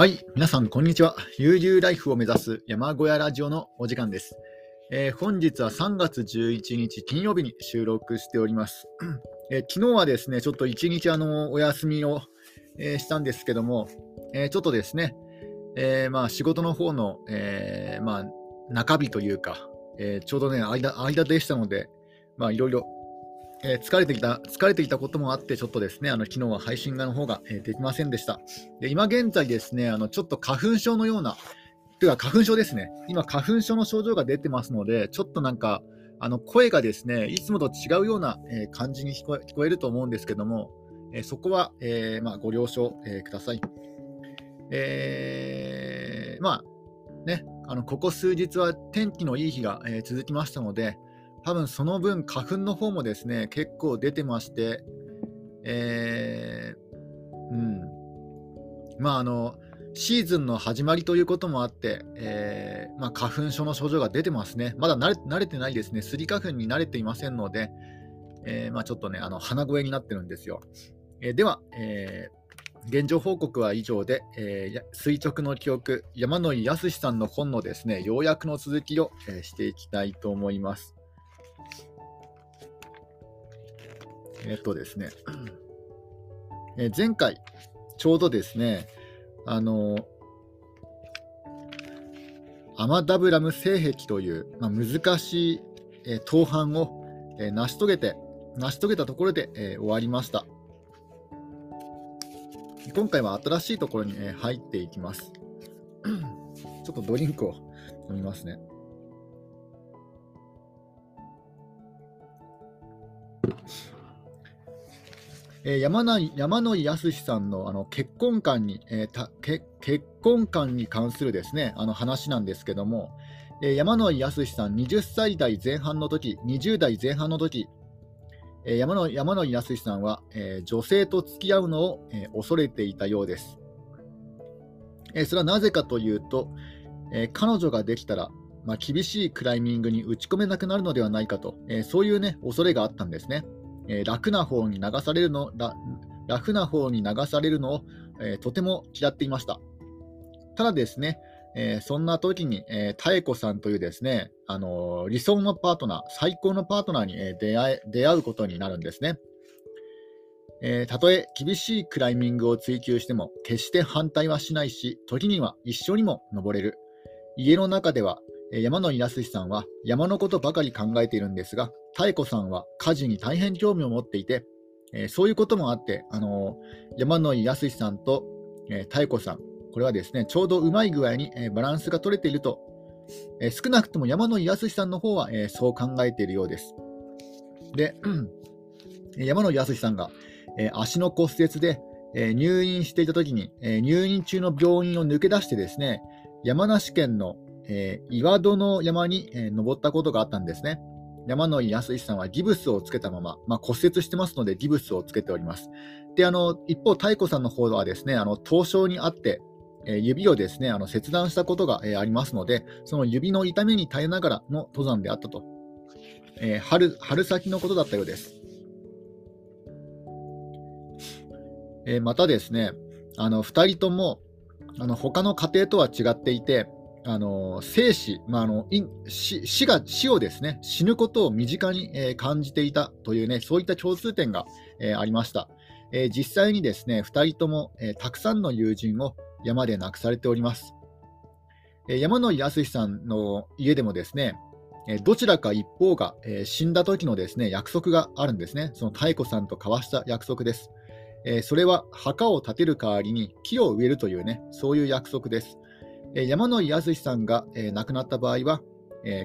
はい、皆さん、こんにちは。悠々ライフを目指す山小屋ラジオのお時間です。えー、本日は3月11日金曜日に収録しております。えー、昨日はですね、ちょっと1日あのお休みを、えー、したんですけども、えちょっとですね、えまあ、仕事の方の、えまあ、中日というか、えちょうどね間、間でしたので、まあ、いろいろえー、疲れてきた、疲れていたこともあって、ちょっとですね、あの、昨日は配信がの方が、えー、できませんでした。で、今現在ですね、あの、ちょっと花粉症のような、というか花粉症ですね。今、花粉症の症状が出てますので、ちょっとなんか、あの、声がですね、いつもと違うような、えー、感じに聞こえ聞こえると思うんですけども、えそこは、えまあ、ご了承、えください。えまあ、ね、あの、ここ数日は天気のいい日が、え続きましたので、多分その分、花粉の方もですね、結構出てまして、えー、うん。まあ、あの、シーズンの始まりということもあって、えー、まあ、花粉症の症状が出てますね。まだ慣れてないですね。スギ花粉に慣れていませんので、えー、まあ、ちょっとね、あの鼻声になってるんですよ。えー、では、え現状報告は以上で、え垂直の記憶、山野井康さんの本のですね、要約の続きを、えしていきたいと思います。えっとですね、え前回、ちょうどですね、あの、アマダブラム性癖という、まあ、難しい、えー、盗犯を、え、成し遂げて、成し遂げたところで、えー、終わりました。今回は新しいところに、え入っていきます。ちょっとドリンクを飲みますね。えー、山山野井康さんのあの結婚観に、えー、たけ結婚観に関するですねあの話なんですけども、えー、山野井康さん20歳代前半の時20代前半の時、えー、山野山野井康さんは、えー、女性と付き合うのを、えー、恐れていたようです、えー、それはなぜかというと、えー、彼女ができたらまあ、厳しいクライミングに打ち込めなくなるのではないかと、えー、そういう、ね、恐れがあったんですね。えー、楽な方に流されるの楽な方に流されるのを、えー、とても嫌っていました。ただですね、えー、そんな時に、えー、妙子さんというですね、あのー、理想のパートナー、最高のパートナーに、え出会出会うことになるんですね。えたとえ厳しいクライミングを追求しても、決して反対はしないし、時には一緒にも登れる。家の中では山野井康さんは山のことばかり考えているんですが、妙子さんは家事に大変興味を持っていて、えー、そういうこともあって、あのー、山野井康さんと、えー、妙子さん、これはですね、ちょうどうまい具合に、え、バランスが取れていると、え、少なくとも山野井康さんの方は、え、そう考えているようです。で、山野井康さんが、え、足の骨折で、え、入院していたときに、え、入院中の病院を抜け出してですね、山梨県のえー、岩戸の山に、えー、登ったことがあったんですね。山野井康さんはギブスをつけたまま、まあ、骨折してますのでギブスをつけております。で、あの、一方、太子さんの方はですね、あの、凍傷にあって、えー、指をですね、あの切断したことが、えー、ありますので、その指の痛みに耐えながらの登山であったと。えー、春春先のことだったようです。えまたですね、あの2人ともあの他の家庭とは違っていて、あの生死、まあ、あの死死が死をですね死ぬことを身近に、えー、感じていたというねそういった共通点が、えー、ありました、えー、実際にですね2人とも、えたくさんの友人を山で亡くされております、え山野井康さんの家でもですねどちらか一方が、え死んだ時のですね約束があるんですね。その妙子さんと交わした約束です、えそれは墓を建てる代わりに木を植えるというねそういう約束です。山野井康さんが、亡くなった場合は、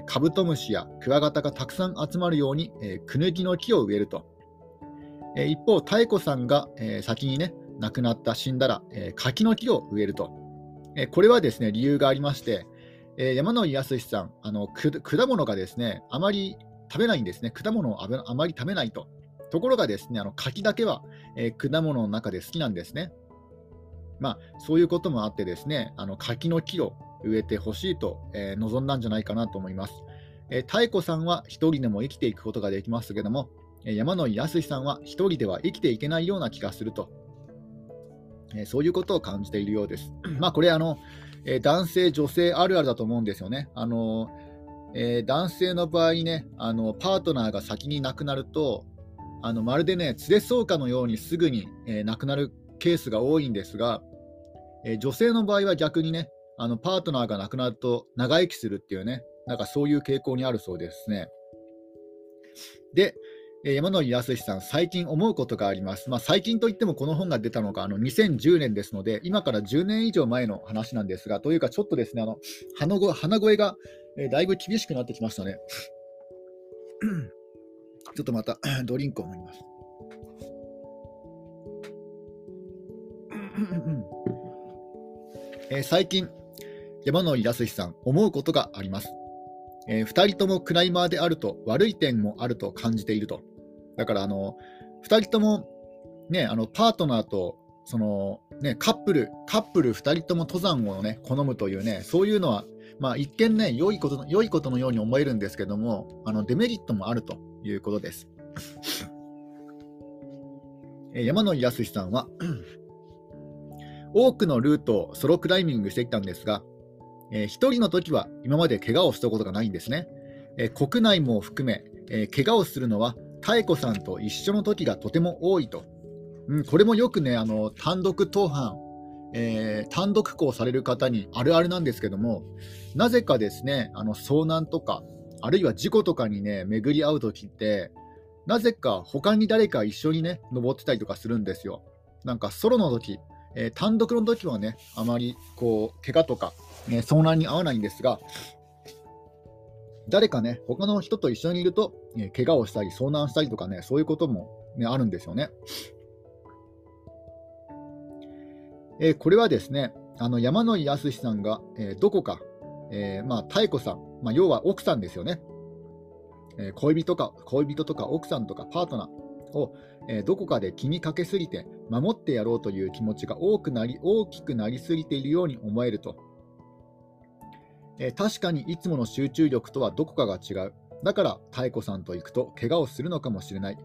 カブトムシやクワガタがたくさん集まるように、クヌギの木を植えると。一方、妙子さんが、先にね、亡くなった、死んだら、柿の木を植えると。これはですね、理由がありまして、山野井康さんあの、果物がですね、あまり食べないんですね。果物をあまり食べないと。ところがですね、あの柿だけは、果物の中で好きなんですね。まあ、そういうこともあってですね、あの柿の木を植えてほしいと、えー、望んだんじゃないかなと思います。えー、太子さんは一人でも生きていくことができますけども、山野井康さんは一人では生きていけないような気がすると。えー、そういうことを感じているようです。まあ、これあの、え、男性、女性あるあるだと思うんですよね。あのえ男性の場合ねあの、パートナーが先に亡くなると、あのまるでね、連れそうかのようにすぐに、え亡くなるケースが多いんですが、え女性の場合は逆にね、あのパートナーが亡くなると長生きするっていうね、なんかそういう傾向にあるそうですね。で、え山野井康さん、最近思うことがあります。まあ、最近といってもこの本が出たのがあの2010年ですので、今から10年以上前の話なんですが、というかちょっとですね、あの鼻声鼻声が、えだいぶ厳しくなってきましたね。ちょっとまたドリンクを飲みます。えー、最近、山野井康さん、思うことがあります。えー、2人ともクライマーであると悪い点もあると感じていると。だからあの2人とも、ね、あのパートナーとその、ね、カップルカップル2人とも登山を、ね、好むというねそういうのは、まあ、一見ね良いこと良いことのように思えるんですけどもあのデメリットもあるということです。え山野井康さんは多くのルートをソロクライミングしてきたんですがえー、1人の時は今まで怪我をしたことがないんですね。えー、国内も含め、えー、怪我をするのは妙子さんと一緒の時がとても多いと。うん、これもよくね、あの単独登板、えー、単独行される方にあるあるなんですけども、なぜかですね、あの遭難とか、あるいは事故とかにね、巡り合う時って、なぜか他に誰か一緒にね、登ってたりとかするんですよ。なんかソロの時、えー、単独の時はね、あまりこう、怪我とかね、遭難に遭わないんですが、誰かね、他の人と一緒にいると、え怪我をしたり、遭難したりとかね、そういうことも、ね、あるんですよね。えー、これはですね、あの山野井康さんが、えー、どこか、えー、まあ、妙子さん、まあ、要は奥さんですよね、え恋人か恋人とか奥さんとかパートナーを、えどこかで気にかけすぎて守ってやろうという気持ちが多くなり大きくなりすぎているように思えるとえー、確かにいつもの集中力とはどこかが違う。だから妙子さんと行くと怪我をするのかもしれない。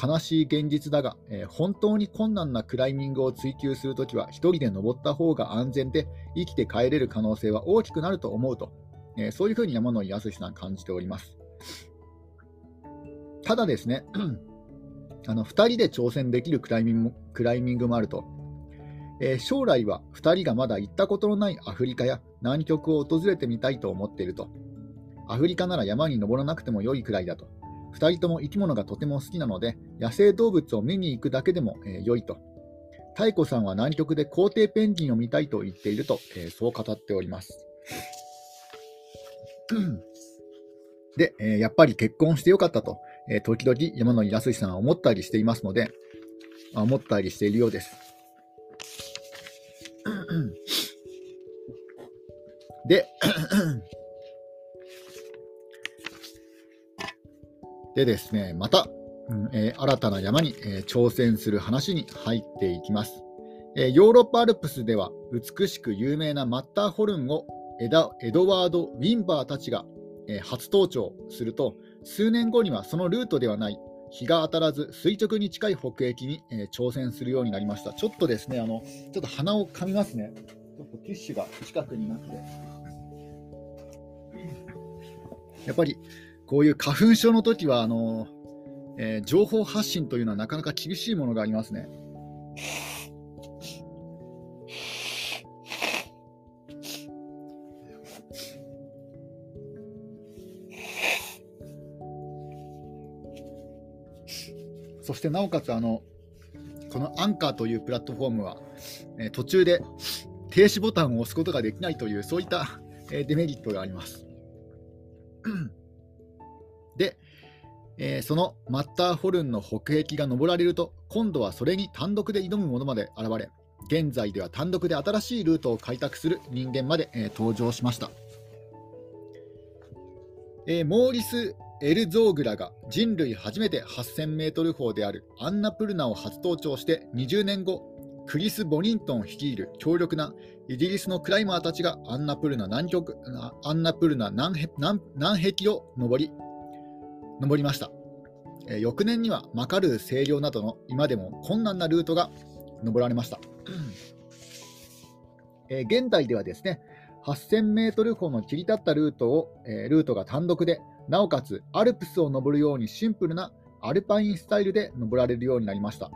悲しい現実だが、えー、本当に困難なクライミングを追求するときは1人で登った方が安全で生きて帰れる可能性は大きくなると思うと、えー、そういうふうに山野井康さん感じております。ただですね、あの2人で挑戦できるクライミングクライミングもあると、えー、将来は2人がまだ行ったことのないアフリカや南極を訪れてみたいと思っていると。アフリカなら山に登らなくても良いくらいだと。2人とも生き物がとても好きなので、野生動物を見に行くだけでも、えー、良いと。太子さんは南極で皇帝ペンギンを見たいと言っていると、えー、そう語っております。で、えー、やっぱり結婚してよかったと、え時々山野井康さんは思ったりしていますので、思ったりしているようです。で、でですね、また、うんえー、新たな山に、えー、挑戦する話に入っていきます、えー、ヨーロッパアルプスでは美しく有名なマッターホルンをエダエドワード・ウィンバーたちが、え初登頂すると、数年後にはそのルートではない日が当たらず垂直に近い北壁に、え挑戦するようになりました。ちょっとですね、あのちょっと鼻をかみますね。ちょっとティッシュが近くになって。やっぱりこういう花粉症の時はあの、えー、情報発信というのはなかなか厳しいものがありますね。してなおかつあのこのアンカーというプラットフォームは、え、途中で停止ボタンを押すことができないというそういった、え、デメリットがあります。で、えー、そのマッターホルンの北壁が登られると、今度はそれに単独で挑むものまで現れ、現在では単独で新しいルートを開拓する人間まで、えー、登場しました。えー、モーリス・エルゾーグラが人類初めて 8000m 峰であるアンナプルナを初登頂して20年後、クリス・ボニントン率いる強力なイギリスのクライマーたちがアンナプルナ南極アンナプルナ南南壁を登り登りました、え、翌年にはマカルー清涼などの今でも困難なルートが登られました。え、現代ではですね、8000メートル歩の切り立ったルートを、え、ルートが単独で、なおかつアルプスを登るようにシンプルなアルパインスタイルで登られるようになりました。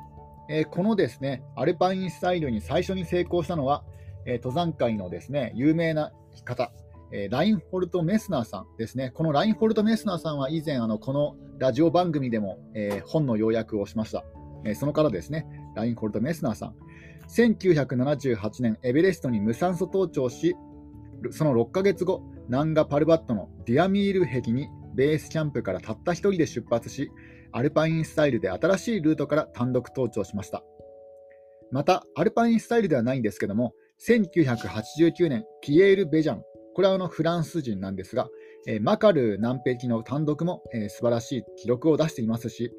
えー、このですね、アルパインスタイルに最初に成功したのは、え登山界のですね、有名な方、えラインホルト・メスナーさんですね。このラインホルト・メスナーさんは以前、あのこのラジオ番組でも、え本の要約をしました。えその方ですね、ラインホルト・メスナーさん。1978年、エベレストに無酸素登頂し、その6ヶ月後、ナンガ・パルバットのディアミール壁にベースキャンプからたった1人で出発し、アルパインスタイルで新しいルートから単独登頂しました。また、アルパインスタイルではないんですけども、1989年、ピエール・ベジャン、これはあのフランス人なんですが、えー、マカル南壁の単独も、えー、素晴らしい記録を出していますし、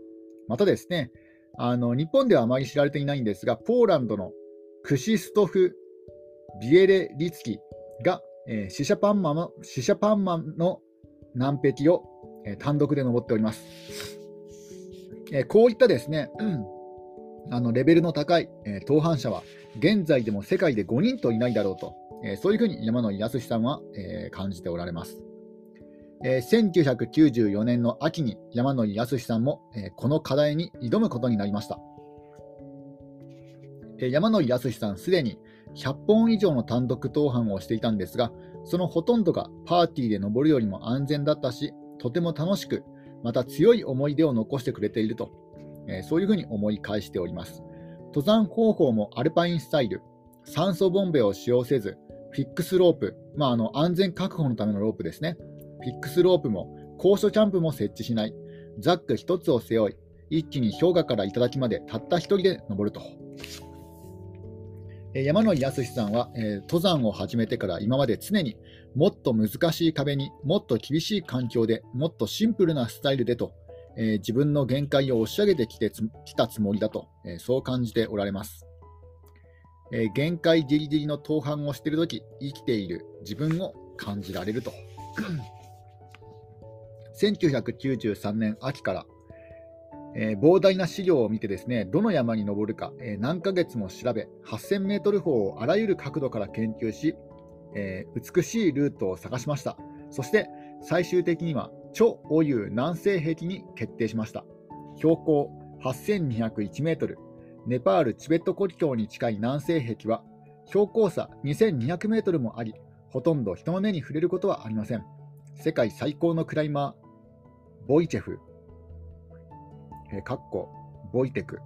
またですね、あの日本ではあまり知られていないんですが、ポーランドのクシストフ・ビエレリツキが、えー、シシャパンマのシシャパンマンの南壁を、え、単独で登っております。え、こういったですね、あのレベルの高い、えー、登者は現在でも世界で5人といないだろうと、え、そういうふうに山野井康さんは、え、感じておられます。えー、1994年の秋に山野井康さんも、え、この課題に挑むことになりました。え、山野井康さんすでに100本以上の単独登板をしていたんですが、そのほとんどがパーティーで登るよりも安全だったし、とても楽しく、また強い思い出を残してくれていると、えー、そういうふうに思い返しております。登山方法もアルパインスタイル、酸素ボンベを使用せず、フィックスロープ、まあ、あの安全確保のためのロープですね。フィックスロープも高所キャンプも設置しない、ザック1つを背負い、一気に氷河から頂までたった1人で登ると。山野康さんは、えー、登山を始めてから今まで常にもっと難しい壁にもっと厳しい環境でもっとシンプルなスタイルでと、えー、自分の限界を押し上げてきてきたつもりだと、えー、そう感じておられます。え限界ギリギリの登板をしているとき生きている自分を感じられると。1993年秋から、えー、膨大な資料を見てですねどの山に登るか、えー、何ヶ月も調べ8000メートル峰をあらゆる角度から研究し、えー、美しいルートを探しました。そして最終的には超オユ南西壁に決定しました。標高8201メートル。ネパールチベット国境に近い南西壁は標高差2200メートルもありほとんど人の目に触れることはありません。世界最高のクライマー、ボイチェフ、えー、かっこボイテク、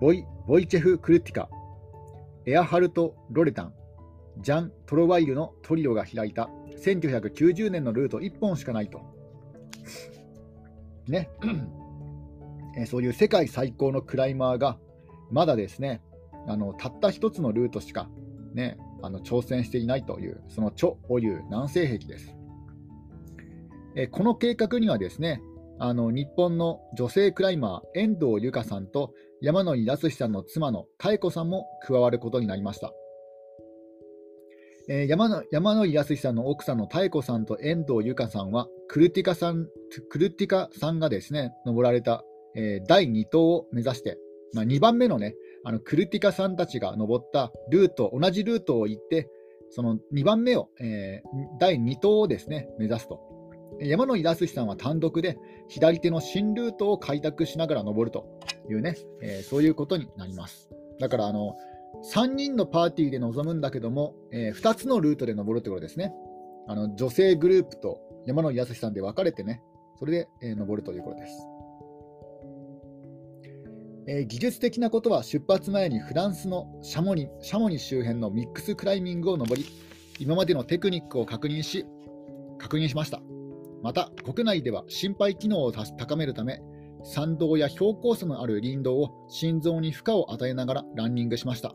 ボイボイチェフ・クルティカ、エアハルト・ロレタン、ジャン・トロワイルのトリオが開いた1990年のルート1本しかないと。ね、えそういう世界最高のクライマーがまだですね、あのたった一つのルートしか、ね、あの挑戦していないという、その超おいう南西壁です。えこの計画にはですねあの日本の女性クライマー遠藤由香さんと山野井康さんの妻の妙子さんも加わることになりました。えー、山野山野井康さんの奥さんの妙子さんと遠藤由香さんはクルティカさんクルティカさんがですね登られた、えー、第2党を目指して、まあ、2番目のねあのクルティカさんたちが登ったルート同じルートを行ってその2番目を、えー、第2党をですね目指すと山野井康さんは単独で左手の新ルートを開拓しながら登るというね、えー、そういうことになります。だからあの3人のパーティーで臨むんだけども、えー、2つのルートで登るってことですね。あの女性グループと山野井康さんで分かれてね、それで、えー、登るということです。えー、技術的なことは出発前にフランスのシャモニシャモニ周辺のミックスクライミングを登り、今までのテクニックを確認し、確認しました。また、国内では心肺機能を高めるため、山道や標高差のある林道を心臓に負荷を与えながらランニングしました。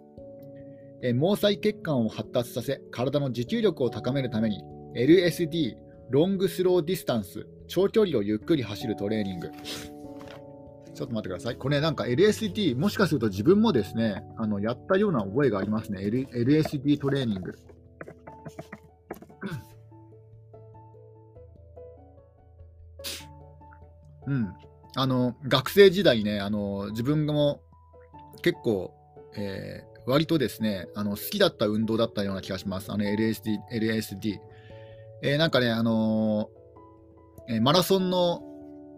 え毛細血管を発達させ、体の持久力を高めるために、LSD、ロングスローディスタンス、長距離をゆっくり走るトレーニング。ちょっと待ってください。これなんか LSD、もしかすると自分もですね、あのやったような覚えがありますね。L、LSD トレーニング。うん、あの学生時代ねあの自分も結構、えー、割とですね、あの好きだった運動だったような気がします、あの LSD。LSD えー、なんかね、あのー、マラソンの、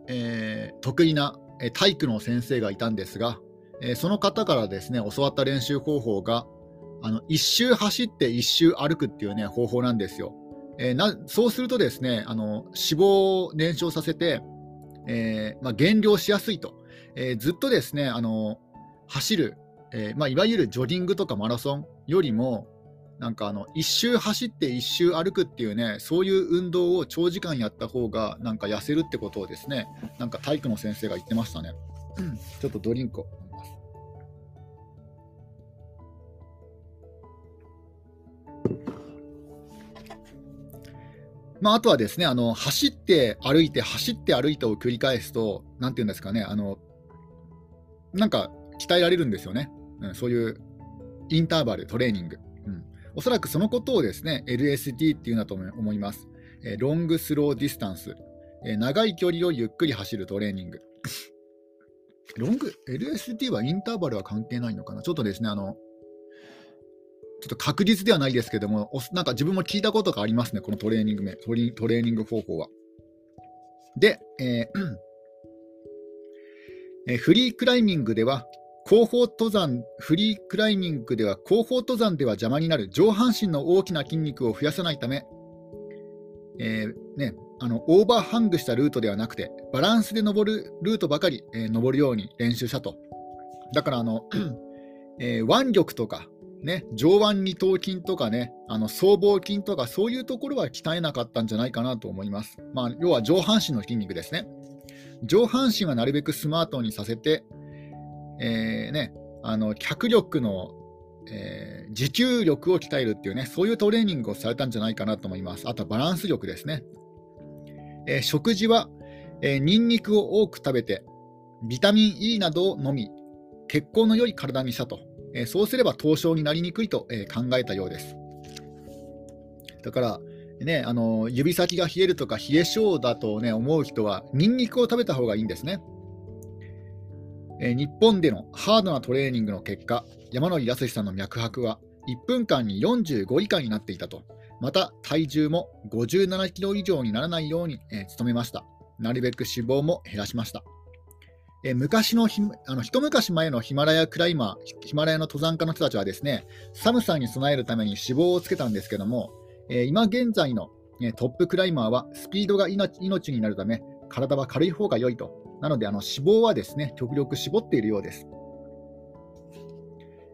えー、得意な体育の先生がいたんですが、えその方からですね教わった練習方法が、あの1周走って1周歩くっていう、ね、方法なんですよ。えなそうするとですねあの脂肪を燃焼させて、えまあ、減量しやすいと、えずっとですねあの走る、えまあ、いわゆるジョギングとかマラソンよりもなんかあの1周走って1周歩くっていうねそういう運動を長時間やった方がなんか痩せるってことをですねなんか体育の先生が言ってましたね。ちょっとドリンクをま。あ、あとはですねあの走って歩いて走って歩いてを繰り返すと何て言うんですかねあのなんか鍛えられるんですよね、うん、そういうインターバルトレーニング。うんおそらくそのことをですね LSD っていうんだと思います。え、ロングスローディスタンス、え、長い距離をゆっくり走るトレーニング。ロング、LSD はインターバルは関係ないのかな？ちょっとですね、あの、ちょっと確実ではないですけども、なんか自分も聞いたことがありますね、このトレーニング名、トレーニング方法は。で、えーえ、フリークライミングでは、後方登山、フリークライミングでは後方登山では邪魔になる上半身の大きな筋肉を増やさないため、えー、ね、あのオーバーハングしたルートではなくて、バランスで登るルートばかり、えー、登るように練習したと。だからあの、えー、腕力とか、ね、上腕二頭筋とかね、あの僧帽筋とか、そういうところは鍛えなかったんじゃないかなと思います。まあ、要は上半身の筋肉ですね。上半身はなるべくスマートにさせて、えー、ね、あの脚力の、えー、持久力を鍛えるっていうね、そういうトレーニングをされたんじゃないかなと思います。あとはバランス力ですね。えー、食事は、えー、ニンニクを多く食べて、ビタミン E などを飲み、血行の良い体にしたと、え、そうすれば凍傷になりにくいと、え、考えたようです。だから、ね、あの指先が冷えるとか冷え性だと、ね、思う人は、ニンニクを食べた方がいいんですね。え、日本でのハードなトレーニングの結果、山野井康さんの脈拍は1分間に45以下になっていたと、また体重も57キロ以上にならないように、え、努めました。なるべく脂肪も減らしました。え、昔のひあの一昔前のヒマラヤクライマー、ヒマラヤの登山家の人たちはですね、寒さに備えるために脂肪をつけたんですけども、え、今現在の、えトップクライマーはスピードが命になるため、体は軽い方が良いとなので、あの脂肪はですね、極力絞っているようです。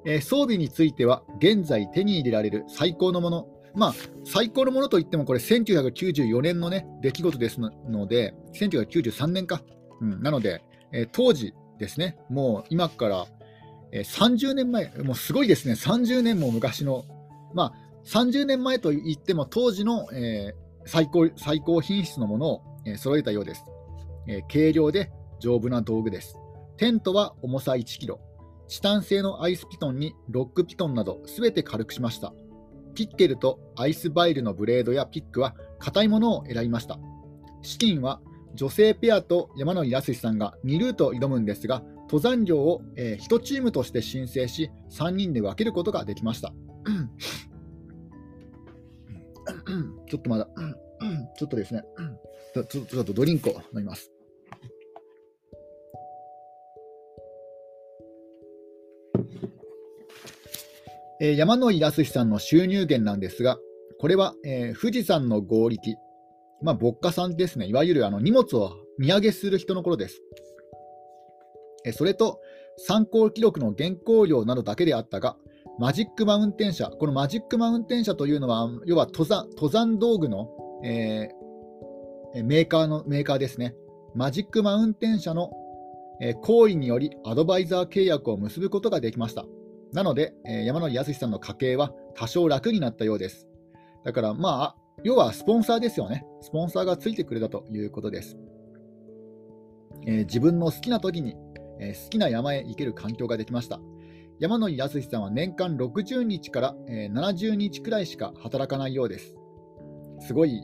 え、装備については、現在手に入れられる最高のもの、まあ、最高のものといっても、これ、1994年の、ね、出来事ですので、1993年か。うん、なので、え、当時ですね、もう今から、30年前、もうすごいですね、30年も昔の、まあ、30年前といっても、当時の、え、最高最高品質のものを、えー、揃えたようです。え、軽量で丈夫な道具です。テントは重さ1キロ。チタン製のアイスピトンにロックピトンなどすべて軽くしました。ピッケルとアイスバイルのブレードやピックは硬いものを選びました。資金は女性ペアと山野井康さんが2ルート挑むんですが、登山料を、えー、1チームとして申請し、3人で分けることができました。ちょっとまだ、ちょっとですね、ちょちょっとドリンクを飲みます。えー、山野井康さんの収入源なんですが、これは、えー、富士山の合力、まあ、牧歌さんですね、いわゆるあの荷物を荷上げする人の頃です。え、それと、参考記録の原稿料などだけであったが、マジックマウンテン車、このマジックマウンテン車というのは、要は登山登山道具の、えー、メーカーのメーカーですね。マジックマウンテン車の、えー、行為によりアドバイザー契約を結ぶことができました。なので、えー、山野康さんの家計は多少楽になったようです。だからまあ、要はスポンサーですよね。スポンサーがついてくれたということです。えー、自分の好きな時に、えー、好きな山へ行ける環境ができました。山野井康さんは年間60日から、えー、70日くらいしか働かないようです。すごい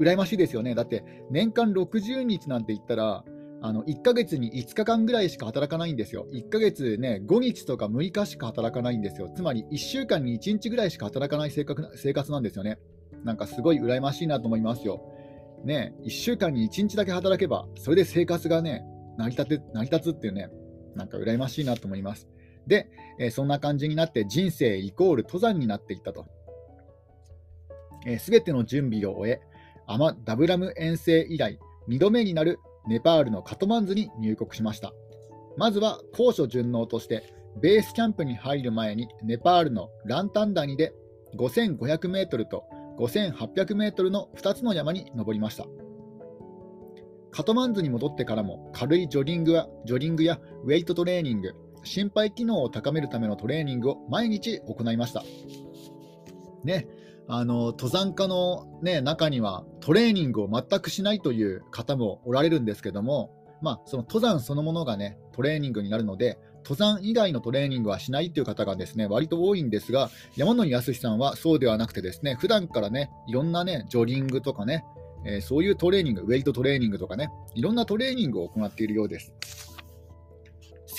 羨ましいですよね。だって年間60日なんて言ったら、あの1ヶ月に5日間ぐらいしか働かないんですよ。1ヶ月ね、5日とか6日しか働かないんですよ。つまり1週間に1日ぐらいしか働かない生活なんですよね。なんかすごい羨ましいなと思いますよ。ね、1週間に1日だけ働けば、それで生活がね、成り立て成り立つっていうね、なんか羨ましいなと思います。で、えー、そんな感じになって人生イコール登山になっていったと。す、べ、ての準備を終え、アマダブラム遠征以来2度目になるネパールのカトマンズに入国しました。まずは高所順応として、ベースキャンプに入る前にネパールのランタン谷で5500メートルと5800メートルの2つの山に登りました。カトマンズに戻ってからも軽いジョギングやジョギングやウェイトトレーニング、心肺機能を高めるためのトレーニングを毎日行いました。ね、あの登山家の、ね、中にはトレーニングを全くしないという方もおられるんですけども、まあ、その登山そのものが、ね、トレーニングになるので登山以外のトレーニングはしないという方がですね割と多いんですが山野康さんはそうではなくてですね普段からねいろんなねジョギングとかね、えー、そういうトレーニングウェイトトレーニングとかねいろんなトレーニングを行っているようです。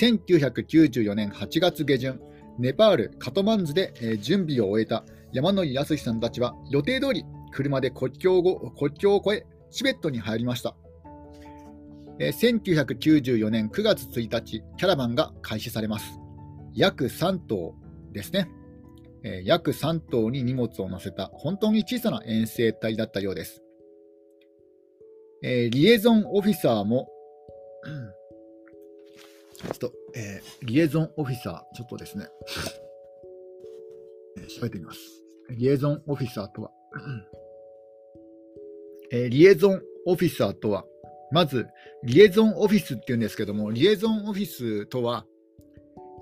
1994年8月下旬ネパール・カトマンズで、えー、準備を終えた山野井康さんたちは予定通り車で国境を国境を越えチベットに入りました、えー、1994年9月1日キャラバンが開始されます。約3頭ですね、えー、約3頭に荷物を載せた本当に小さな遠征隊だったようです、えー、リエゾンオフィサーも ちょっと、えー、リエゾンオフィサー、ちょっとですね、えー、調べてみます。リエゾンオフィサーとは、えー、リエゾンオフィサーとは、まず、リエゾンオフィスっていうんですけども、リエゾンオフィスとは、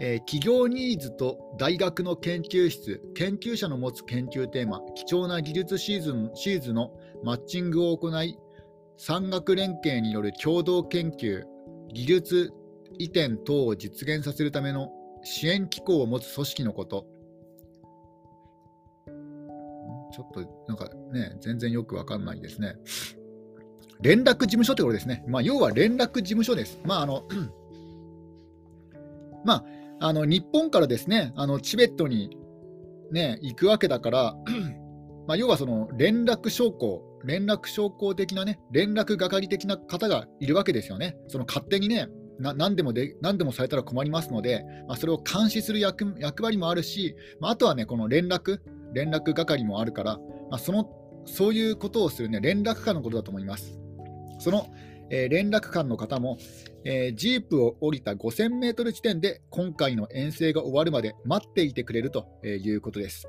えー、企業ニーズと大学の研究室、研究者の持つ研究テーマ、貴重な技術シーズンシーズのマッチングを行い、産学連携による共同研究、技術移転等を実現させるための支援機構を持つ組織のこと。ちょっとなんかね、全然よくわかんないですね。連絡事務所ってことですね。まあ、要は連絡事務所です。まあ、あの、まあ、あの日本からですね、あのチベットに、ね、行くわけだから、まあ、要はその連絡将校、連絡将校的なね、連絡係的な方がいるわけですよね。その勝手にね、な何でもで何でもされたら困りますので、まあ、それを監視する役役割もあるし、まあ、あとはね、この連絡、連絡係もあるから、まあ、そのそういうことをする、ね、連絡官のことだと思います。その、えー、連絡官の方も、えー、ジープを降りた5000メートル地点で今回の遠征が終わるまで待っていてくれるということです。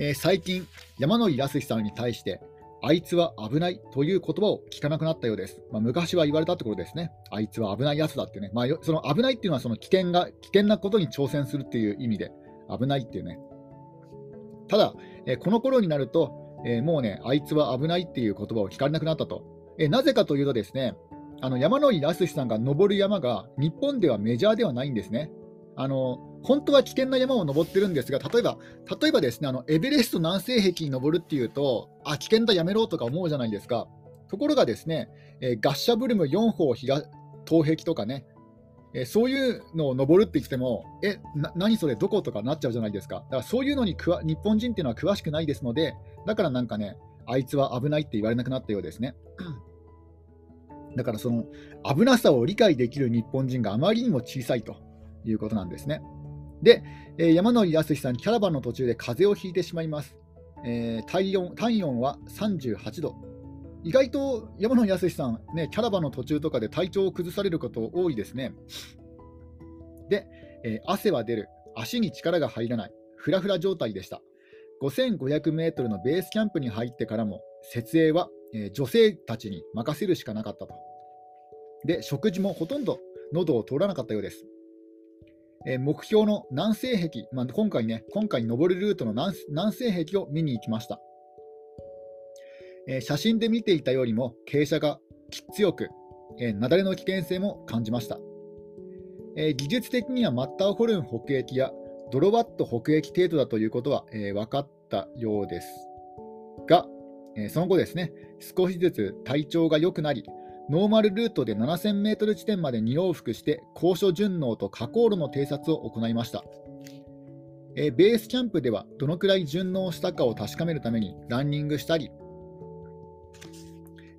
えー、最近、山野井康さんに対して、あいつは危ないという言葉を聞かなくなったようです。まあ、昔は言われたってことですね。あいつは危ないやつだってね。まあ、その危ないっていうのはその危険が危険なことに挑戦するっていう意味で危ないっていうね。ただ、えー、この頃になると、えー、もうね、あいつは危ないっていう言葉を聞かれなくなったと。えー、なぜかというとですね、あの山野井康さんが登る山が日本ではメジャーではないんですね。あの本当は危険な山を登ってるんですが、例えば、例えばですね、あのエベレスト南西壁に登るっていうと、あ、危険だ、やめろとか思うじゃないですか。ところがですね、えー、ガッシャブルム4方東壁とかね、えー、そういうのを登るって言っても、え、な何それ、どことかなっちゃうじゃないですか。だからそういうのに日本人っていうのは詳しくないですので、だからなんかね、あいつは危ないって言われなくなったようですね。だからその危なさを理解できる日本人があまりにも小さいということなんですね。で、えー、山野井康さん、キャラバンの途中で風邪をひいてしまいます。えー、体温体温は38度。意外と山野康さん、ね、キャラバンの途中とかで体調を崩されること多いですね。で、えー、汗は出る、足に力が入らない、フラフラ状態でした。5500メートルのベースキャンプに入ってからも、設営は、え、女性たちに任せるしかなかったと。で、食事もほとんど喉を通らなかったようです。え目標の南西壁、まあ、今回ね、今回登るルートの南南西壁を見に行きました、え写真で見ていたよりも傾斜が強く、え雪崩の危険性も感じました、え技術的にはマッターホルン北駅やドロワット北駅程度だということは、え分かったようですが、えその後ですね、少しずつ体調が良くなり、ノーマルルートで7000メートル地点まで2往復して高所順応と下降路の偵察を行いました。えベースキャンプではどのくらい順応したかを確かめるためにランニングしたり、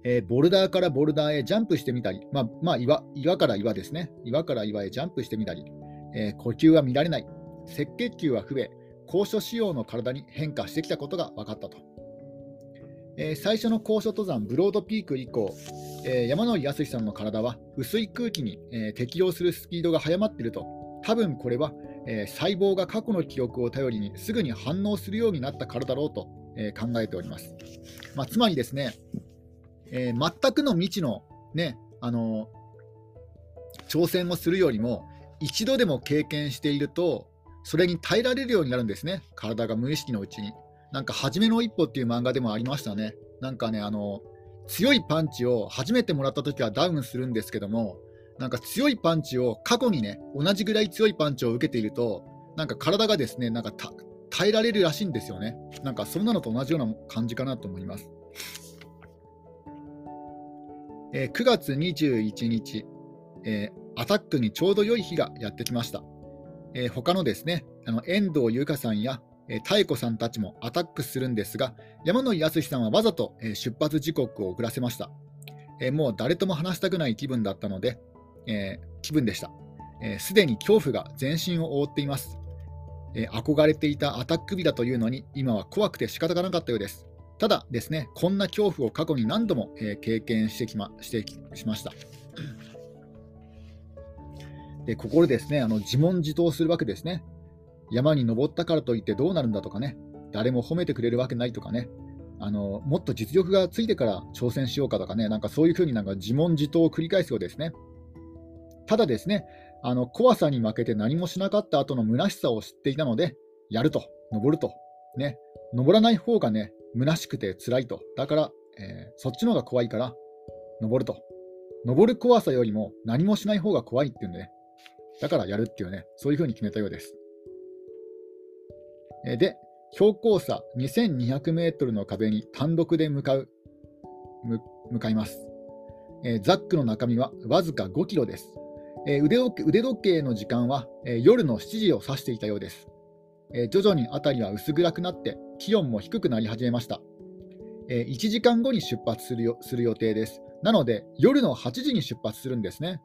えー、ボルダーからボルダーへジャンプしてみたり、まあ、まあ岩、岩から岩ですね、岩から岩へジャンプしてみたり、えー、呼吸は見られない、赤血球は増え、高所仕様の体に変化してきたことが分かったと。えー、最初の高所登山、ブロードピーク以降、え山野井康さんの体は薄い空気に、え適応するスピードが速まっていると、多分これは、え細胞が過去の記憶を頼りにすぐに反応するようになったからだろうと、え考えております。まあ、つまりですね、えー、全くの未知の、ね、あの挑戦をするよりも、一度でも経験していると、それに耐えられるようになるんですね、体が無意識のうちに。なんか、初めの一歩っていう漫画でもありましたね。なんかね、あの強いパンチを初めてもらった時はダウンするんですけども、なんか強いパンチを過去にね、同じぐらい強いパンチを受けていると、なんか体がですね、なんか耐えられるらしいんですよね。なんかそんなのと同じような感じかなと思います。えー、9月21日、えー、アタックにちょうど良い日がやってきました。えー、他のですね、あの遠藤優香さんや、えー、妙子さんたちもアタックするんですが、山野井康さんはわざと、えー、出発時刻を遅らせました。えー、もう誰とも話したくない気分だったので、えー、気分でした。す、で、に恐怖が全身を覆っています、えー。憧れていたアタック日だというのに、今は怖くて仕方がなかったようです。ただですね、こんな恐怖を過去に何度も、えー、経験してきましてしました。でここでですねあの自問自答するわけですね。山に登ったからといってどうなるんだとかね、誰も褒めてくれるわけないとかね、あのもっと実力がついてから挑戦しようかとかね、なんかそういうふうになんか自問自答を繰り返すようですね。ただですね、あの怖さに負けて何もしなかった後の虚しさを知っていたので、やると、登ると、ね、登らない方がね、虚しくて辛いと。だから、えー、そっちの方が怖いから、登ると。登る怖さよりも何もしない方が怖いっていうんでね。だからやるっていうね、そういうふうに決めたようです。で、標高差2200メートルの壁に単独で向かう、向かいます。えー、ザックの中身はわずか5キロです。えー、腕腕時計の時間は、えー、夜の7時を指していたようです。え徐々に辺りは薄暗くなって気温も低くなり始めました。え1時間後に出発するよする予定です。なので夜の8時に出発するんですね。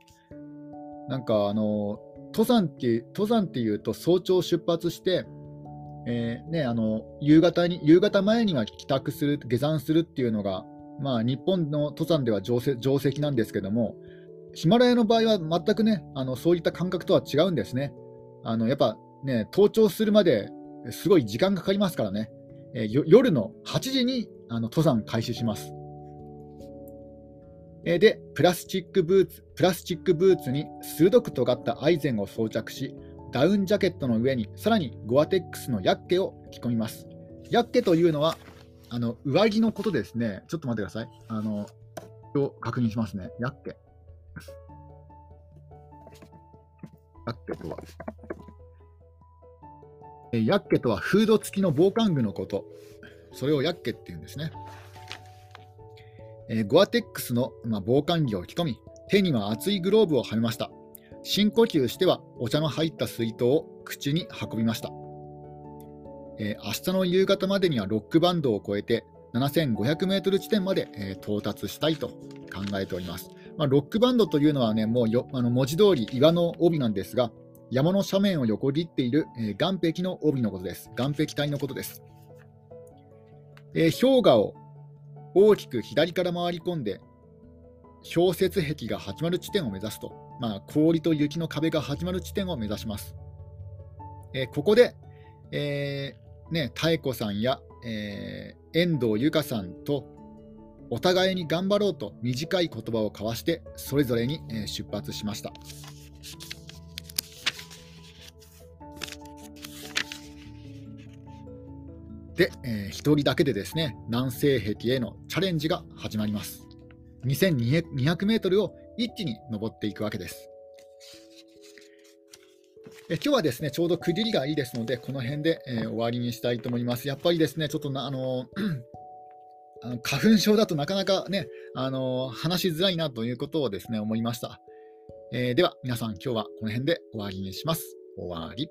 なんかあの登山って登山っていうと早朝出発して、えー、ね、あの夕方に夕方前には帰宅する下山するっていうのが、まあ、日本の登山では定石なんですけどもヒマラヤの場合は全くねあのそういった感覚とは違うんですね。あのやっぱね、登頂するまですごい時間かかりますからね、えー、夜の8時にあの登山開始します。で、プラスチックブーツ、プラスチックブーツに鋭く尖ったアイゼンを装着し、ダウンジャケットの上にさらにゴアテックスのヤッケを着込みます。ヤッケというのは、あの上着のことですね。ちょっと待ってください。あの、を確認しますね。ヤッケ。ヤッケとは、ヤッケとはフード付きの防寒具のこと。それをヤッケっていうんですね。えー、ゴアテックスの、まあ、防寒着を着込み、手には厚いグローブをはめました。深呼吸してはお茶の入った水筒を口に運びました。えー、明日の夕方までにはロックバンドを越えて7500メートル地点まで、えー、到達したいと考えております。まあ、ロックバンドというのはね、もうよあの文字通り岩の帯なんですが、山の斜面を横切っている、えー、岩壁の帯のことです。岩壁帯のことです。えー、氷河を大きく左から回り込んで、氷雪壁が始まる地点を目指すと、まあ、氷と雪の壁が始まる地点を目指します。えー、ここで、えー、ね、妙子さんや、えー、遠藤由香さんとお互いに頑張ろうと短い言葉を交わしてそれぞれに出発しました。で、えー、1人だけでですね南西壁へのチャレンジが始まります。2200メートルを一気に登っていくわけです。え今日はですねちょうど区切りがいいですので、この辺で、えー、終わりにしたいと思います。やっぱりですね、ちょっとなあの あの花粉症だとなかなかね、あの話しづらいなということをですね思いました。えー、では皆さん、今日はこの辺で終わりにします。終わり。